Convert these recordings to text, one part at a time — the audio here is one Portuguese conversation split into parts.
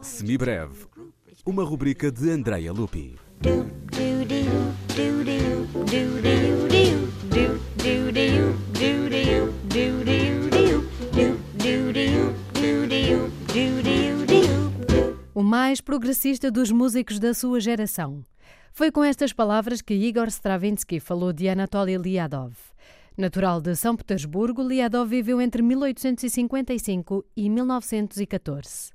Semibreve, uma rubrica de Andrea Lupi. O mais progressista dos músicos da sua geração. Foi com estas palavras que Igor Stravinsky falou de Anatoly Liadov. Natural de São Petersburgo, Liadov viveu entre 1855 e 1914.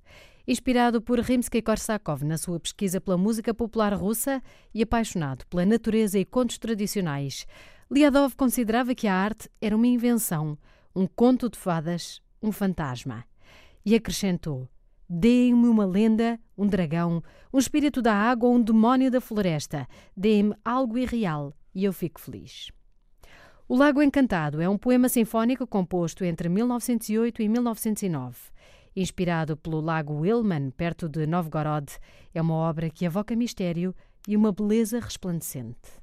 Inspirado por Rimsky-Korsakov na sua pesquisa pela música popular russa e apaixonado pela natureza e contos tradicionais, Liadov considerava que a arte era uma invenção, um conto de fadas, um fantasma. E acrescentou: Deem-me uma lenda, um dragão, um espírito da água ou um demónio da floresta. Deem-me algo irreal e eu fico feliz. O Lago Encantado é um poema sinfónico composto entre 1908 e 1909. Inspirado pelo Lago Ilman, perto de Novgorod, é uma obra que evoca mistério e uma beleza resplandecente.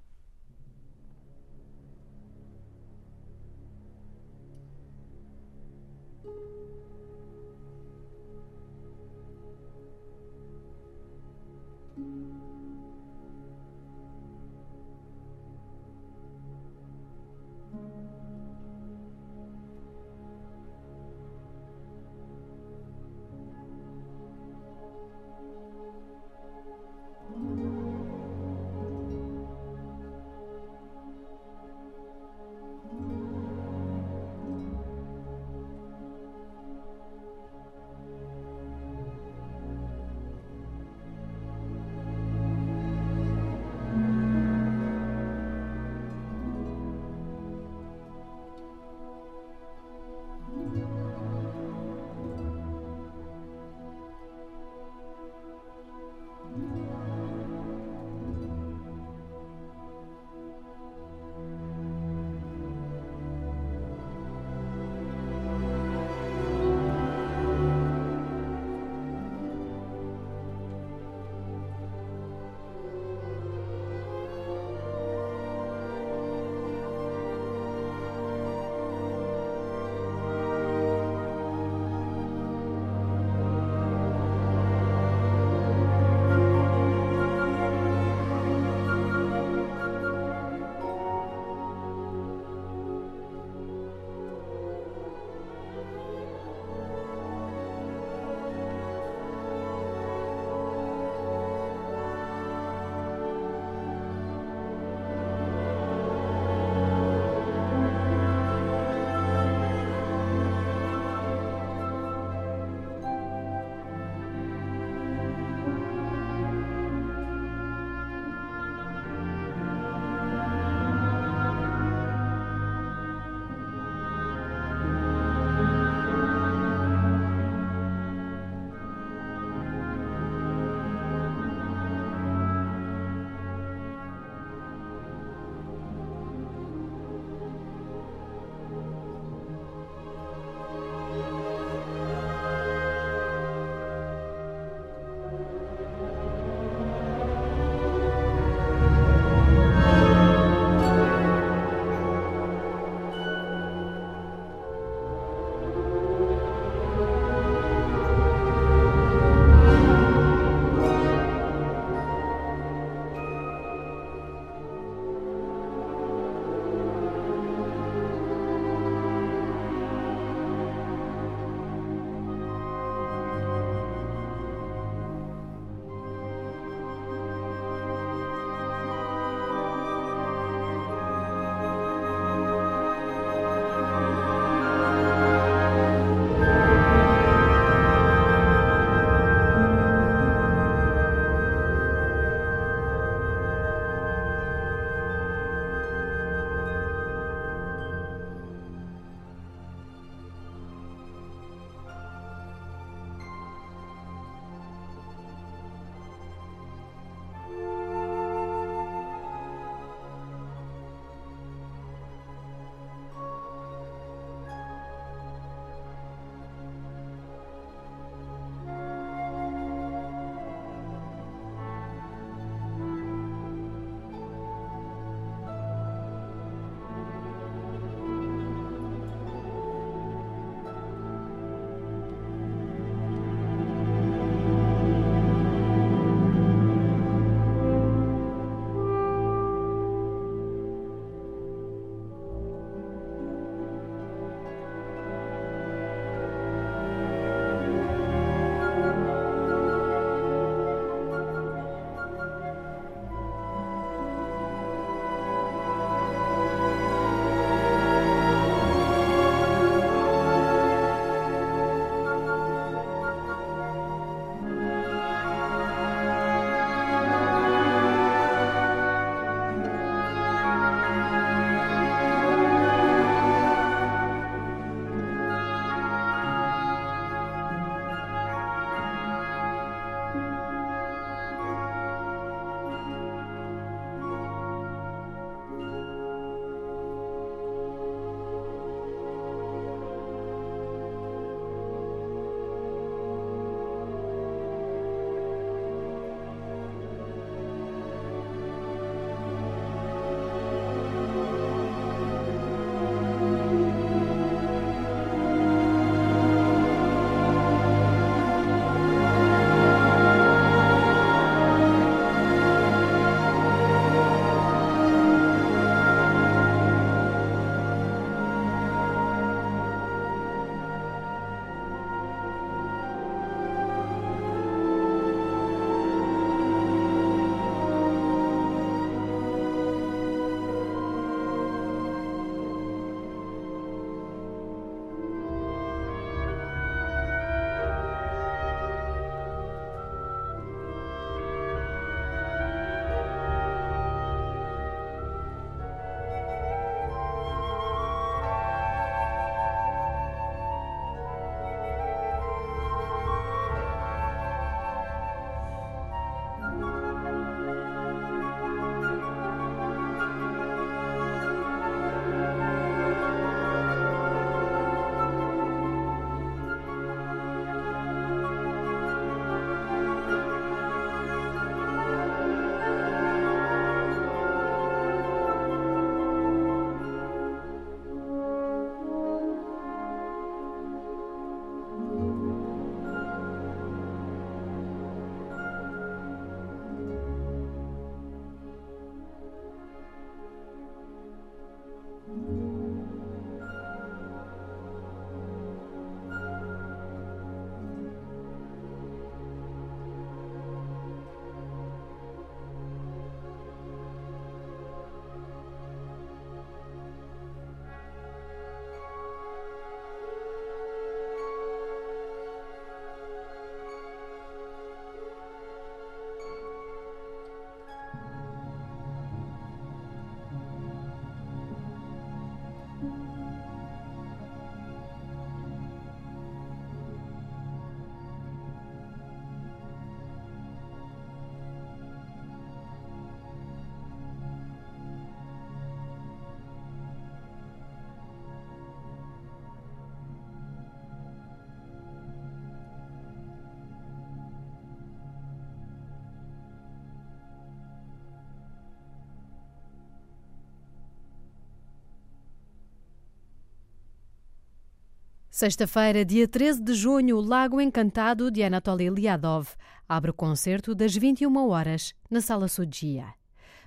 Sexta-feira, dia 13 de junho, o Lago Encantado de Anatoly Liadov abre o concerto das 21 horas na Sala Sudia.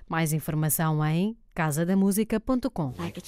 Mais informação em casadamusica.com. Like